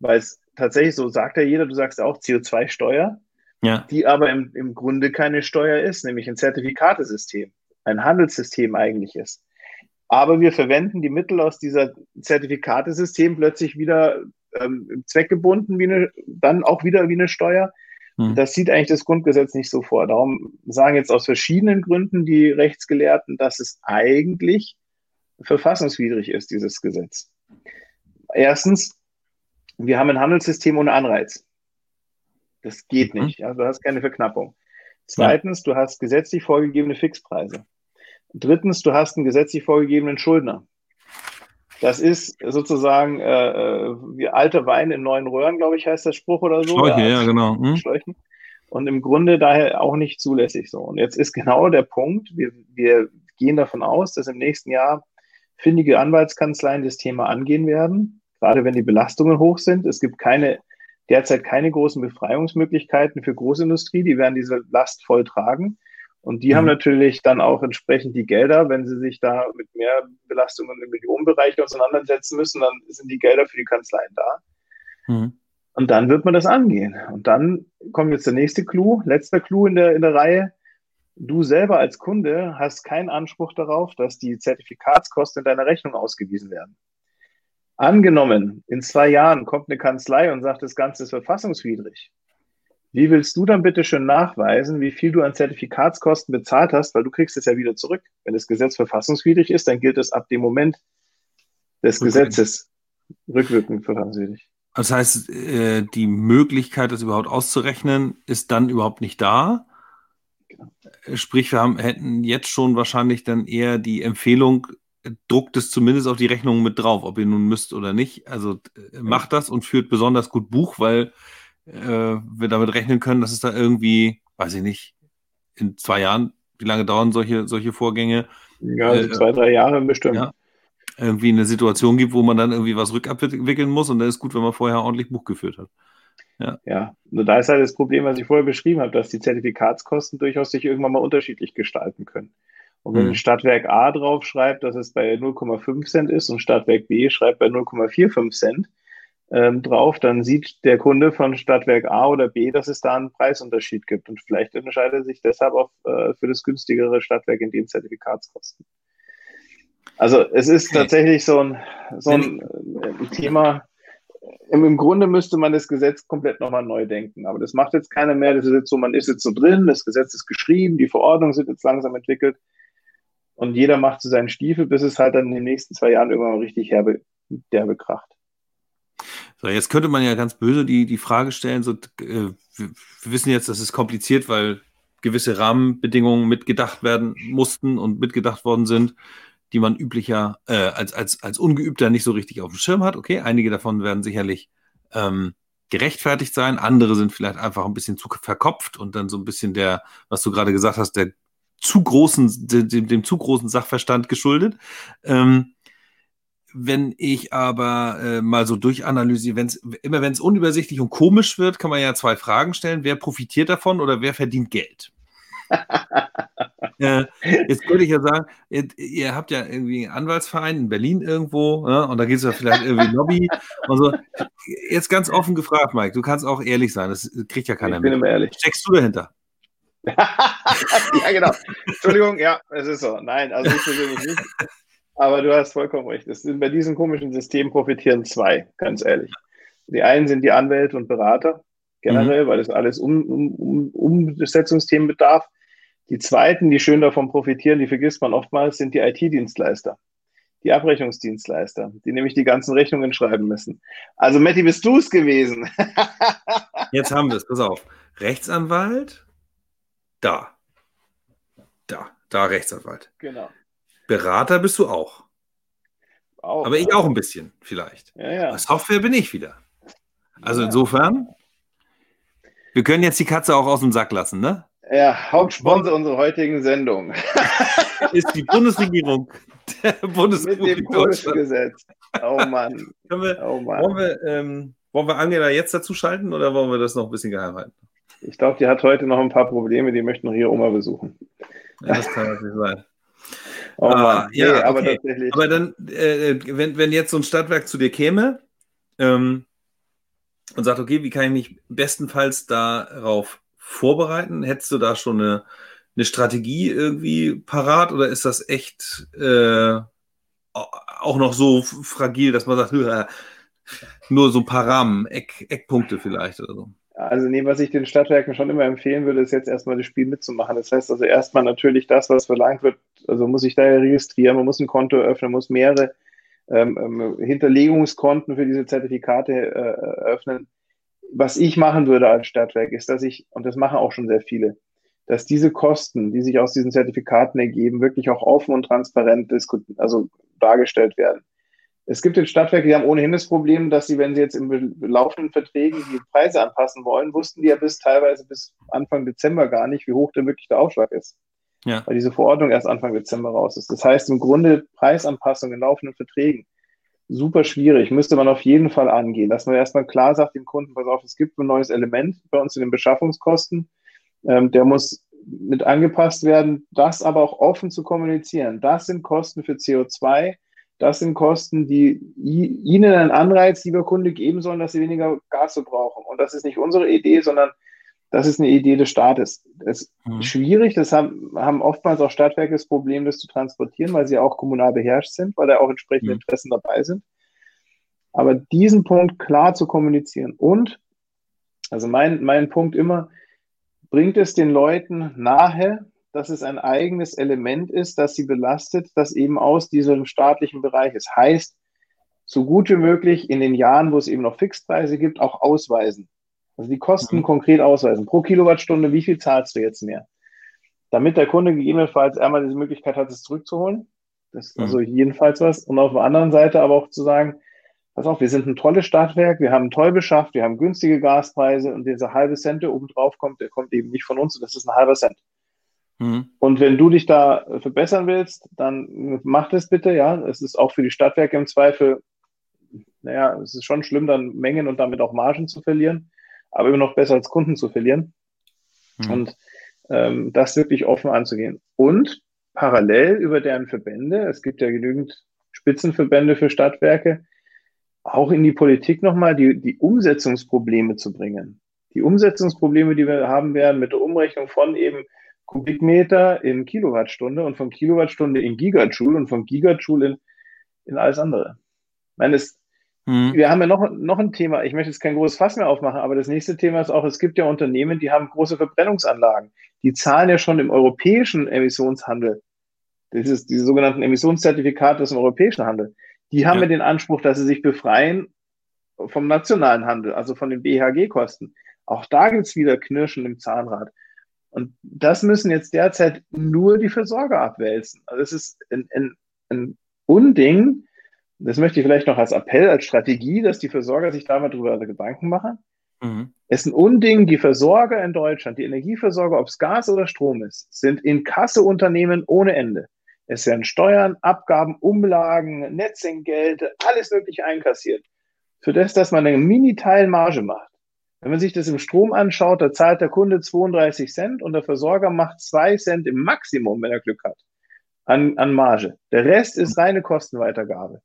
weil es tatsächlich so sagt ja jeder, du sagst auch CO2-Steuer ja. die aber im, im Grunde keine Steuer ist, nämlich ein Zertifikatesystem, ein Handelssystem eigentlich ist. Aber wir verwenden die Mittel aus dieser Zertifikatesystem plötzlich wieder ähm, zweckgebunden, wie eine, dann auch wieder wie eine Steuer. Hm. Das sieht eigentlich das Grundgesetz nicht so vor. Darum sagen jetzt aus verschiedenen Gründen die Rechtsgelehrten, dass es eigentlich verfassungswidrig ist, dieses Gesetz. Erstens, wir haben ein Handelssystem ohne Anreiz. Das geht mhm. nicht. Also du hast keine Verknappung. Zweitens, du hast gesetzlich vorgegebene Fixpreise. Drittens, du hast einen gesetzlich vorgegebenen Schuldner. Das ist sozusagen äh, äh, wie alter Wein in neuen Röhren, glaube ich, heißt der Spruch oder so. Schläuche, ja, genau. Hm? Schläuchen. Und im Grunde daher auch nicht zulässig so. Und jetzt ist genau der Punkt, wir, wir gehen davon aus, dass im nächsten Jahr findige Anwaltskanzleien das Thema angehen werden, gerade wenn die Belastungen hoch sind. Es gibt keine derzeit keine großen Befreiungsmöglichkeiten für Großindustrie. Die werden diese Last voll tragen. Und die mhm. haben natürlich dann auch entsprechend die Gelder, wenn sie sich da mit mehr Belastungen im Millionenbereich auseinandersetzen müssen, dann sind die Gelder für die Kanzleien da. Mhm. Und dann wird man das angehen. Und dann kommt jetzt der nächste Clou, letzter Clou in der, in der Reihe. Du selber als Kunde hast keinen Anspruch darauf, dass die Zertifikatskosten in deiner Rechnung ausgewiesen werden. Angenommen, in zwei Jahren kommt eine Kanzlei und sagt, das Ganze ist verfassungswidrig. Wie willst du dann bitte schön nachweisen, wie viel du an Zertifikatskosten bezahlt hast, weil du kriegst es ja wieder zurück. Wenn das Gesetz verfassungswidrig ist, dann gilt es ab dem Moment des Gesetzes rückwirkend verfassungswidrig. Das heißt, äh, die Möglichkeit, das überhaupt auszurechnen, ist dann überhaupt nicht da. Genau. Sprich, wir haben, hätten jetzt schon wahrscheinlich dann eher die Empfehlung, druckt es zumindest auf die Rechnung mit drauf, ob ihr nun müsst oder nicht. Also äh, macht das und führt besonders gut Buch, weil äh, wir damit rechnen können, dass es da irgendwie, weiß ich nicht, in zwei Jahren, wie lange dauern solche, solche Vorgänge? Ja, also äh, zwei, drei Jahre bestimmt. Ja, irgendwie eine Situation gibt, wo man dann irgendwie was rückabwickeln muss und dann ist gut, wenn man vorher ordentlich Buch geführt hat. Ja. ja, nur da ist halt das Problem, was ich vorher beschrieben habe, dass die Zertifikatskosten durchaus sich irgendwann mal unterschiedlich gestalten können. Und wenn hm. Stadtwerk A drauf schreibt, dass es bei 0,5 Cent ist und Stadtwerk B schreibt bei 0,45 Cent ähm, drauf, dann sieht der Kunde von Stadtwerk A oder B, dass es da einen Preisunterschied gibt. Und vielleicht entscheidet er sich deshalb auch äh, für das günstigere Stadtwerk in den Zertifikatskosten. Also es ist tatsächlich so ein, so ein, ein Thema, im Grunde müsste man das Gesetz komplett nochmal neu denken. Aber das macht jetzt keiner mehr. Das ist jetzt so, man ist jetzt so drin, das Gesetz ist geschrieben, die Verordnungen sind jetzt langsam entwickelt. Und jeder macht so seinen Stiefel, bis es halt dann in den nächsten zwei Jahren irgendwann mal richtig herbe, derbe kracht. So, jetzt könnte man ja ganz böse die, die Frage stellen, so, äh, wir, wissen jetzt, das ist kompliziert, weil gewisse Rahmenbedingungen mitgedacht werden mussten und mitgedacht worden sind die man üblicher äh, als, als, als Ungeübter nicht so richtig auf dem Schirm hat. Okay, einige davon werden sicherlich ähm, gerechtfertigt sein, andere sind vielleicht einfach ein bisschen zu verkopft und dann so ein bisschen der, was du gerade gesagt hast, der zu großen, dem, dem zu großen Sachverstand geschuldet. Ähm, wenn ich aber äh, mal so durchanalysiere, wenn's, immer wenn es unübersichtlich und komisch wird, kann man ja zwei Fragen stellen. Wer profitiert davon oder wer verdient Geld? äh, jetzt könnte ich ja sagen, ihr, ihr, habt ja irgendwie einen Anwaltsverein in Berlin irgendwo ne? und da geht es ja vielleicht irgendwie Lobby und so. Jetzt ganz offen gefragt, Mike, du kannst auch ehrlich sein, das kriegt ja keiner ich bin mit. Immer ehrlich. Steckst du dahinter? ja, genau. Entschuldigung, ja, es ist so. Nein, also ich persönlich nicht. Aber du hast vollkommen recht. Bei diesem komischen System profitieren zwei, ganz ehrlich. Die einen sind die Anwälte und Berater, generell, mhm. weil das alles um, um, um, Umsetzungsthemen bedarf. Die zweiten, die schön davon profitieren, die vergisst man oftmals, sind die IT-Dienstleister, die Abrechnungsdienstleister, die nämlich die ganzen Rechnungen schreiben müssen. Also, Matti, bist du es gewesen? Jetzt haben wir es, pass auf. Rechtsanwalt, da. Da, da Rechtsanwalt. Genau. Berater bist du auch. auch Aber ich auch ein bisschen, vielleicht. Ja, ja. Software bin ich wieder. Also insofern, wir können jetzt die Katze auch aus dem Sack lassen, ne? Ja, Hauptsponsor unserer heutigen Sendung ist die Bundesregierung der Bundesrepublik Deutschland. Oh Mann. wir, oh Mann. Wollen, wir, ähm, wollen wir Angela jetzt dazu schalten oder wollen wir das noch ein bisschen geheim halten? Ich glaube, die hat heute noch ein paar Probleme, die möchten noch ihre Oma besuchen. Ja, das kann natürlich sein. Oh ah, ja, nee, aber, okay. aber dann, äh, wenn, wenn jetzt so ein Stadtwerk zu dir käme ähm, und sagt, okay, wie kann ich mich bestenfalls darauf vorbereiten? Hättest du da schon eine, eine Strategie irgendwie parat oder ist das echt äh, auch noch so fragil, dass man sagt, nur so ein paar Rahmen, Eck, Eckpunkte vielleicht oder so? Also nee, was ich den Stadtwerken schon immer empfehlen würde, ist jetzt erstmal das Spiel mitzumachen. Das heißt also erstmal natürlich das, was verlangt wird, also muss ich da ja registrieren, man muss ein Konto öffnen, muss mehrere ähm, ähm Hinterlegungskonten für diese Zertifikate äh, öffnen was ich machen würde als Stadtwerk, ist, dass ich, und das machen auch schon sehr viele, dass diese Kosten, die sich aus diesen Zertifikaten ergeben, wirklich auch offen und transparent also dargestellt werden. Es gibt den Stadtwerke, die haben ohnehin das Problem, dass sie, wenn sie jetzt im laufenden Verträgen die Preise anpassen wollen, wussten die ja bis teilweise bis Anfang Dezember gar nicht, wie hoch denn wirklich der Aufschlag ist. Ja. Weil diese Verordnung erst Anfang Dezember raus ist. Das heißt, im Grunde Preisanpassungen in laufenden Verträgen super schwierig, müsste man auf jeden Fall angehen, dass man erstmal klar sagt dem Kunden, pass auf, es gibt ein neues Element bei uns in den Beschaffungskosten, ähm, der muss mit angepasst werden, das aber auch offen zu kommunizieren. Das sind Kosten für CO2, das sind Kosten, die Ihnen einen Anreiz, lieber Kunde, geben sollen, dass Sie weniger Gas so brauchen. Und das ist nicht unsere Idee, sondern das ist eine Idee des Staates. Das ist mhm. schwierig, das haben, haben oftmals auch Stadtwerke das Problem, das zu transportieren, weil sie auch kommunal beherrscht sind, weil da auch entsprechende mhm. Interessen dabei sind. Aber diesen Punkt klar zu kommunizieren und, also mein, mein Punkt immer, bringt es den Leuten nahe, dass es ein eigenes Element ist, das sie belastet, das eben aus diesem staatlichen Bereich ist. Heißt, so gut wie möglich in den Jahren, wo es eben noch Fixpreise gibt, auch ausweisen. Also die Kosten mhm. konkret ausweisen. Pro Kilowattstunde, wie viel zahlst du jetzt mehr? Damit der Kunde gegebenenfalls einmal diese Möglichkeit hat, es zurückzuholen. Das ist mhm. also jedenfalls was. Und auf der anderen Seite aber auch zu sagen, pass auf, wir sind ein tolles Stadtwerk, wir haben toll beschafft, wir haben günstige Gaspreise und dieser halbe Cent, der oben drauf kommt, der kommt eben nicht von uns, das ist ein halber Cent. Mhm. Und wenn du dich da verbessern willst, dann mach das bitte, ja. Es ist auch für die Stadtwerke im Zweifel, naja, es ist schon schlimm, dann Mengen und damit auch Margen zu verlieren aber immer noch besser als Kunden zu verlieren. Mhm. Und ähm, das wirklich offen anzugehen. Und parallel über deren Verbände, es gibt ja genügend Spitzenverbände für Stadtwerke, auch in die Politik nochmal die, die Umsetzungsprobleme zu bringen. Die Umsetzungsprobleme, die wir haben werden mit der Umrechnung von eben Kubikmeter in Kilowattstunde und von Kilowattstunde in Gigajoule und von Gigajoule in, in alles andere. Ich meine, es, hm. Wir haben ja noch, noch ein Thema. Ich möchte jetzt kein großes Fass mehr aufmachen, aber das nächste Thema ist auch, es gibt ja Unternehmen, die haben große Verbrennungsanlagen. Die zahlen ja schon im europäischen Emissionshandel. Das ist diese sogenannten Emissionszertifikate des europäischen Handel. Die haben ja. ja den Anspruch, dass sie sich befreien vom nationalen Handel, also von den BHG-Kosten. Auch da gibt es wieder Knirschen im Zahnrad. Und das müssen jetzt derzeit nur die Versorger abwälzen. Also es ist ein, ein, ein Unding, das möchte ich vielleicht noch als Appell, als Strategie, dass die Versorger sich da mal drüber Gedanken machen. Mhm. Es ist ein Unding, die Versorger in Deutschland, die Energieversorger, ob es Gas oder Strom ist, sind in Kasseunternehmen ohne Ende. Es werden Steuern, Abgaben, Umlagen, Netzentgelte, alles mögliche einkassiert. Für das, dass man einen Mini-Teil Marge macht. Wenn man sich das im Strom anschaut, da zahlt der Kunde 32 Cent und der Versorger macht 2 Cent im Maximum, wenn er Glück hat, an, an Marge. Der Rest ist reine Kostenweitergabe.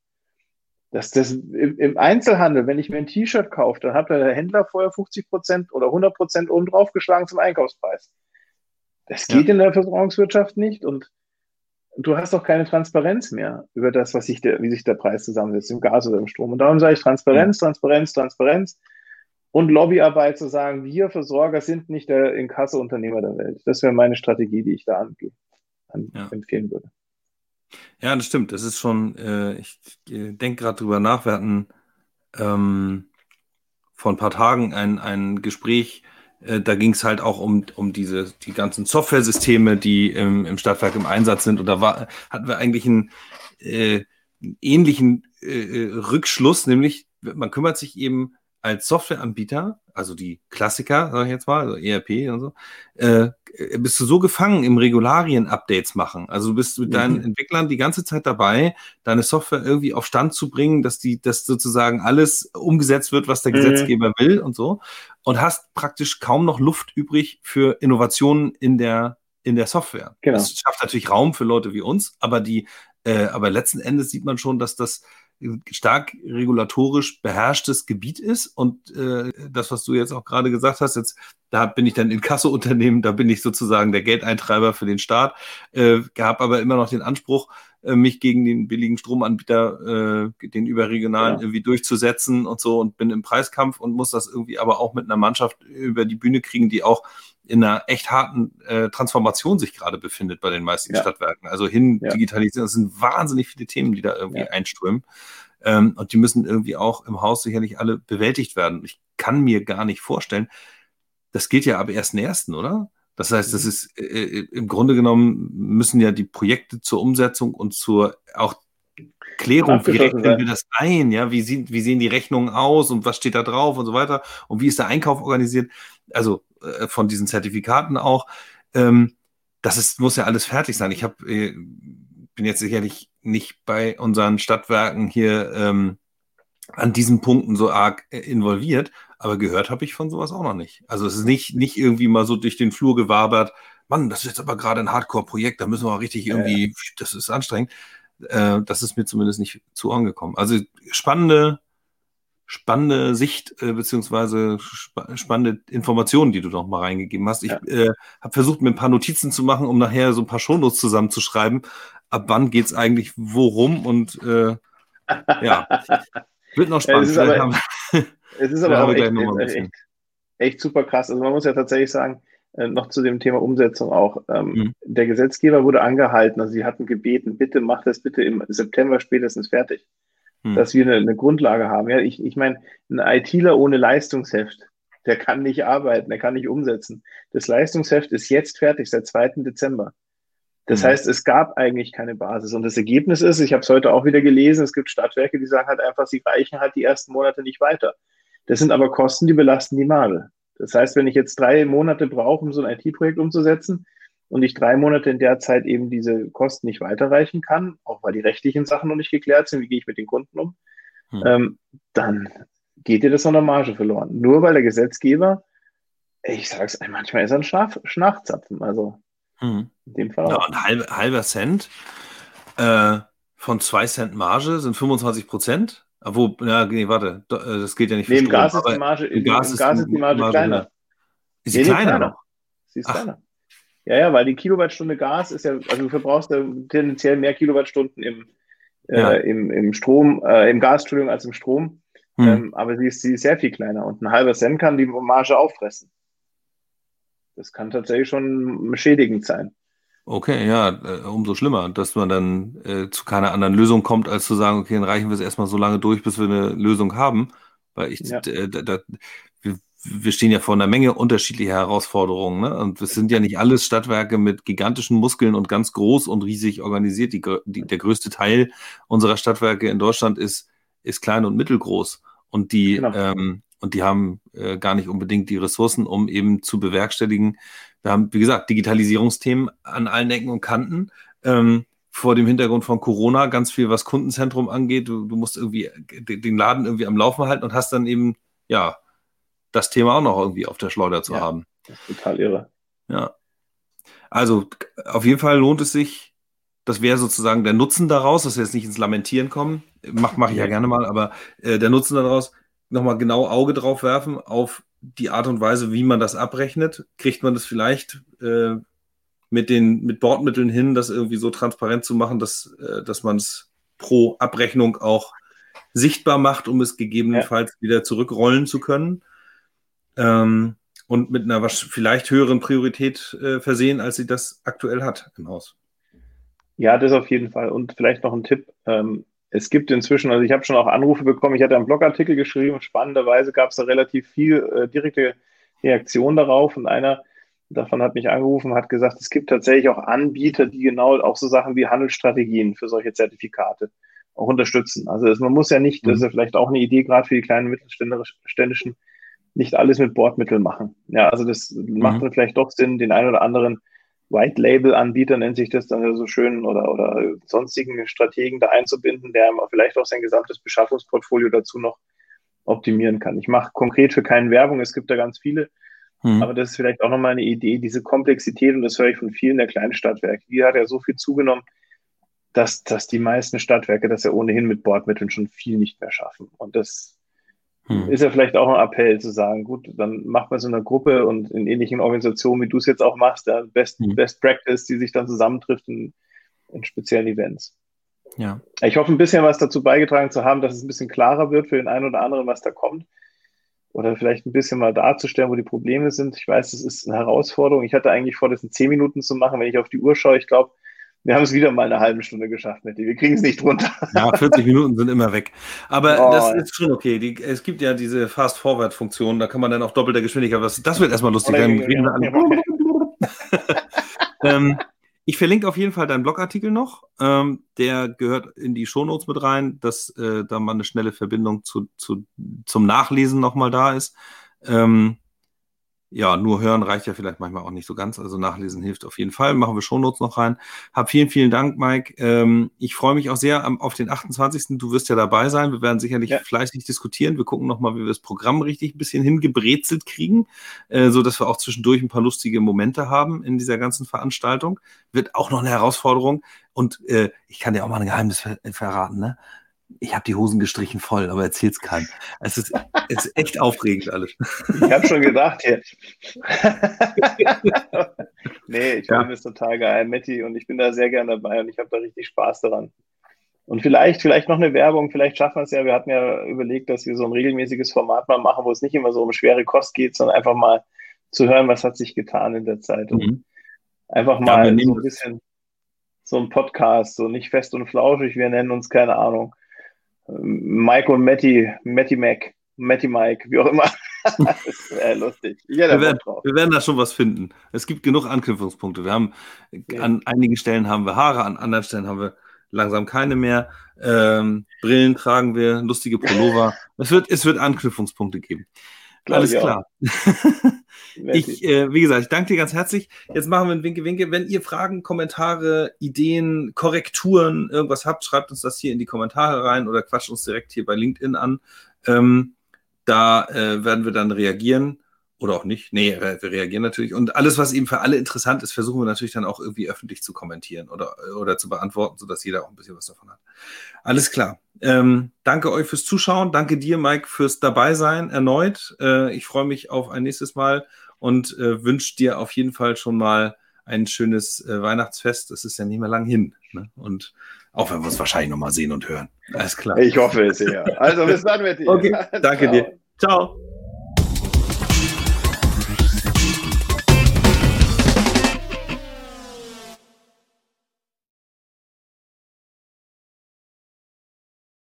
Das, das, im, Einzelhandel, wenn ich mir ein T-Shirt kaufe, dann hat der Händler vorher 50 Prozent oder 100 Prozent oben drauf geschlagen zum Einkaufspreis. Das geht ja. in der Versorgungswirtschaft nicht und du hast auch keine Transparenz mehr über das, was sich der, wie sich der Preis zusammensetzt, im Gas oder im Strom. Und darum sage ich Transparenz, Transparenz, Transparenz und Lobbyarbeit zu sagen, wir Versorger sind nicht der Inkasso-Unternehmer der Welt. Das wäre meine Strategie, die ich da angehe, an, ja. empfehlen würde. Ja, das stimmt. Das ist schon, äh, ich äh, denke gerade drüber nach. Wir hatten ähm, vor ein paar Tagen ein, ein Gespräch, äh, da ging es halt auch um, um diese, die ganzen Software-Systeme, die im, im Stadtwerk im Einsatz sind. Und da war, hatten wir eigentlich einen, äh, einen ähnlichen äh, Rückschluss, nämlich man kümmert sich eben als Softwareanbieter, also die Klassiker, sage ich jetzt mal, also ERP und so, äh, bist du so gefangen im Regularien-Updates machen. Also du bist mit deinen mhm. Entwicklern die ganze Zeit dabei, deine Software irgendwie auf Stand zu bringen, dass die, dass sozusagen alles umgesetzt wird, was der mhm. Gesetzgeber will und so. Und hast praktisch kaum noch Luft übrig für Innovationen in der, in der Software. Genau. Das schafft natürlich Raum für Leute wie uns, aber die, äh, aber letzten Endes sieht man schon, dass das stark regulatorisch beherrschtes Gebiet ist. Und äh, das, was du jetzt auch gerade gesagt hast, jetzt da bin ich dann in Kasseunternehmen, da bin ich sozusagen der Geldeintreiber für den Staat, äh, habe aber immer noch den Anspruch, äh, mich gegen den billigen Stromanbieter, äh, den überregionalen ja. irgendwie durchzusetzen und so und bin im Preiskampf und muss das irgendwie aber auch mit einer Mannschaft über die Bühne kriegen, die auch in einer echt harten äh, Transformation sich gerade befindet bei den meisten ja. Stadtwerken. Also hin ja. digitalisieren, das sind wahnsinnig viele Themen, die da irgendwie ja. einströmen. Ähm, und die müssen irgendwie auch im Haus sicherlich alle bewältigt werden. Ich kann mir gar nicht vorstellen, das gilt ja ab 1.1., oder? Das heißt, das mhm. ist äh, äh, im Grunde genommen müssen ja die Projekte zur Umsetzung und zur auch Klärung, wie rechnen wir das ein, ja, wie, sieht, wie sehen die Rechnungen aus und was steht da drauf und so weiter und wie ist der Einkauf organisiert, also äh, von diesen Zertifikaten auch. Ähm, das ist, muss ja alles fertig sein. Ich hab, äh, bin jetzt sicherlich nicht bei unseren Stadtwerken hier ähm, an diesen Punkten so arg äh, involviert, aber gehört habe ich von sowas auch noch nicht. Also es ist nicht, nicht irgendwie mal so durch den Flur gewabert, Mann, das ist jetzt aber gerade ein Hardcore-Projekt, da müssen wir richtig irgendwie, ja. das ist anstrengend. Äh, das ist mir zumindest nicht zu Ohren gekommen. Also spannende, spannende Sicht äh, beziehungsweise spa spannende Informationen, die du noch mal reingegeben hast. Ich ja. äh, habe versucht, mir ein paar Notizen zu machen, um nachher so ein paar Shownotes zusammenzuschreiben. Ab wann geht es eigentlich worum und äh, ja, wird noch spannend. Es ist aber, es ist aber auch echt, echt, echt, super krass. Also man muss ja tatsächlich sagen, äh, noch zu dem Thema Umsetzung auch. Ähm, mhm. Der Gesetzgeber wurde angehalten, also sie hatten gebeten, bitte macht das bitte im September spätestens fertig, mhm. dass wir eine, eine, Grundlage haben. Ja, ich, ich meine, ein ITler ohne Leistungsheft, der kann nicht arbeiten, der kann nicht umsetzen. Das Leistungsheft ist jetzt fertig, seit 2. Dezember. Das mhm. heißt, es gab eigentlich keine Basis. Und das Ergebnis ist, ich habe es heute auch wieder gelesen, es gibt Stadtwerke, die sagen halt einfach, sie reichen halt die ersten Monate nicht weiter. Das sind aber Kosten, die belasten die Marge. Das heißt, wenn ich jetzt drei Monate brauche, um so ein IT-Projekt umzusetzen und ich drei Monate in der Zeit eben diese Kosten nicht weiterreichen kann, auch weil die rechtlichen Sachen noch nicht geklärt sind, wie gehe ich mit den Kunden um, hm. ähm, dann geht dir das noch eine Marge verloren. Nur weil der Gesetzgeber, ich sage es manchmal ist er ein Schnach, Schnachzapfen. Also hm. in dem Fall. Ja, ein halber, halber Cent äh, von zwei Cent Marge sind 25 Prozent. Wo, ja, nee, warte, äh, das geht ja nicht nee, im Strom, Gas ist die Marge, im Gas, im Gas ist, die Marge, Marge kleiner. Ist sie nee, kleiner, kleiner noch? Sie ist Ach. kleiner. Ja, ja, weil die Kilowattstunde Gas ist ja, also du verbrauchst ja tendenziell mehr Kilowattstunden im, äh, ja. äh, im, im Strom, äh, im Gas, Entschuldigung, als im Strom. Hm. Ähm, aber sie ist, sie ist sehr viel kleiner und ein halber Cent kann die Marge auffressen. Das kann tatsächlich schon schädigend sein. Okay, ja, äh, umso schlimmer, dass man dann äh, zu keiner anderen Lösung kommt, als zu sagen, okay, dann reichen wir es erstmal so lange durch, bis wir eine Lösung haben. Weil ich, ja. äh, da, da, wir, stehen ja vor einer Menge unterschiedlicher Herausforderungen. Ne? Und es sind ja nicht alles Stadtwerke mit gigantischen Muskeln und ganz groß und riesig organisiert. Die, die, der größte Teil unserer Stadtwerke in Deutschland ist, ist klein und mittelgroß. Und die, genau. ähm, und die haben äh, gar nicht unbedingt die Ressourcen, um eben zu bewerkstelligen, wir haben, wie gesagt, Digitalisierungsthemen an allen Ecken und Kanten. Ähm, vor dem Hintergrund von Corona ganz viel, was Kundenzentrum angeht. Du, du musst irgendwie den Laden irgendwie am Laufen halten und hast dann eben, ja, das Thema auch noch irgendwie auf der Schleuder zu ja, haben. Das ist total irre. Ja. Also auf jeden Fall lohnt es sich, das wäre sozusagen der Nutzen daraus, dass wir jetzt nicht ins Lamentieren kommen. Mache mach ich ja gerne mal, aber äh, der Nutzen daraus, nochmal genau Auge drauf werfen auf die Art und Weise, wie man das abrechnet, kriegt man das vielleicht äh, mit den mit Bordmitteln hin, das irgendwie so transparent zu machen, dass, äh, dass man es pro Abrechnung auch sichtbar macht, um es gegebenenfalls ja. wieder zurückrollen zu können. Ähm, und mit einer vielleicht höheren Priorität äh, versehen, als sie das aktuell hat im Haus. Ja, das auf jeden Fall. Und vielleicht noch ein Tipp. Ähm, es gibt inzwischen, also ich habe schon auch Anrufe bekommen, ich hatte einen Blogartikel geschrieben, spannenderweise gab es da relativ viel äh, direkte Reaktion darauf und einer davon hat mich angerufen und hat gesagt, es gibt tatsächlich auch Anbieter, die genau auch so Sachen wie Handelsstrategien für solche Zertifikate auch unterstützen. Also man muss ja nicht, das ist ja mhm. vielleicht auch eine Idee gerade für die kleinen mittelständischen, nicht alles mit Bordmitteln machen. Ja, also das mhm. macht dann vielleicht doch Sinn, den einen oder anderen White Label Anbieter nennt sich das dann ja so schön oder, oder sonstigen Strategen da einzubinden, der vielleicht auch sein gesamtes Beschaffungsportfolio dazu noch optimieren kann. Ich mache konkret für keine Werbung, es gibt da ganz viele, mhm. aber das ist vielleicht auch nochmal eine Idee, diese Komplexität, und das höre ich von vielen der kleinen Stadtwerke, die hat ja so viel zugenommen, dass, dass die meisten Stadtwerke das ja ohnehin mit Bordmitteln schon viel nicht mehr schaffen. Und das hm. Ist ja vielleicht auch ein Appell zu sagen, gut, dann macht man so eine Gruppe und in ähnlichen Organisationen, wie du es jetzt auch machst, ja, Best, hm. Best Practice, die sich dann zusammentrifft in, in speziellen Events. Ja. Ich hoffe, ein bisschen was dazu beigetragen zu haben, dass es ein bisschen klarer wird für den einen oder anderen, was da kommt. Oder vielleicht ein bisschen mal darzustellen, wo die Probleme sind. Ich weiß, es ist eine Herausforderung. Ich hatte eigentlich vor, das in zehn Minuten zu machen. Wenn ich auf die Uhr schaue, ich glaube, wir haben es wieder mal eine halbe Stunde geschafft, Matti. Wir kriegen es nicht runter. Ja, 40 Minuten sind immer weg. Aber oh. das ist schon okay. Die, es gibt ja diese Fast-Forward-Funktion, da kann man dann auch doppelter Geschwindigkeit. Was, das wird erstmal lustig. Alle. ähm, ich verlinke auf jeden Fall deinen Blogartikel noch. Ähm, der gehört in die Shownotes mit rein, dass äh, da mal eine schnelle Verbindung zu, zu, zum Nachlesen nochmal da ist. Ähm, ja, nur hören reicht ja vielleicht manchmal auch nicht so ganz. Also nachlesen hilft auf jeden Fall. Machen wir Shownotes noch rein. Hab vielen, vielen Dank, Mike. Ähm, ich freue mich auch sehr am, auf den 28. Du wirst ja dabei sein. Wir werden sicherlich ja. fleißig diskutieren. Wir gucken nochmal, wie wir das Programm richtig ein bisschen hingebrezelt kriegen, äh, so dass wir auch zwischendurch ein paar lustige Momente haben in dieser ganzen Veranstaltung. Wird auch noch eine Herausforderung. Und äh, ich kann dir auch mal ein Geheimnis ver verraten, ne? Ich habe die Hosen gestrichen voll, aber erzähl's keinem. Es ist, es ist echt aufregend alles. Ich habe schon gedacht hier. nee, ich ja. finde es total geil, Matti, und ich bin da sehr gern dabei und ich habe da richtig Spaß daran. Und vielleicht, vielleicht noch eine Werbung, vielleicht schaffen wir es ja. Wir hatten ja überlegt, dass wir so ein regelmäßiges Format mal machen, wo es nicht immer so um schwere Kost geht, sondern einfach mal zu hören, was hat sich getan in der Zeit. Und mhm. einfach mal ja, so ein bisschen so ein Podcast, so nicht fest und flauschig, wir nennen uns keine Ahnung Mike und Matty, Matty Mac, Matty Mike, wie auch immer. das ist äh, lustig. wir, werden, wir werden da schon was finden. Es gibt genug Anknüpfungspunkte. Wir haben ja. an einigen Stellen haben wir Haare, an anderen Stellen haben wir langsam keine mehr. Ähm, Brillen tragen wir, lustige Pullover. es, wird, es wird Anknüpfungspunkte geben. Alles klar. ich, äh, wie gesagt, ich danke dir ganz herzlich. Jetzt machen wir ein Winke-Winke. Wenn ihr Fragen, Kommentare, Ideen, Korrekturen, irgendwas habt, schreibt uns das hier in die Kommentare rein oder quatscht uns direkt hier bei LinkedIn an. Ähm, da äh, werden wir dann reagieren. Oder auch nicht. Nee, wir reagieren natürlich. Und alles, was eben für alle interessant ist, versuchen wir natürlich dann auch irgendwie öffentlich zu kommentieren oder, oder zu beantworten, sodass jeder auch ein bisschen was davon hat. Alles klar. Ähm, danke euch fürs Zuschauen. Danke dir, Mike, fürs Dabeisein erneut. Äh, ich freue mich auf ein nächstes Mal und äh, wünsche dir auf jeden Fall schon mal ein schönes äh, Weihnachtsfest. Es ist ja nicht mehr lang hin. Ne? Und auch wenn wir uns wahrscheinlich nochmal sehen und hören. Alles klar. Ich hoffe es, ja. Also bis dann, Matti. Okay, danke Ciao. dir. Ciao.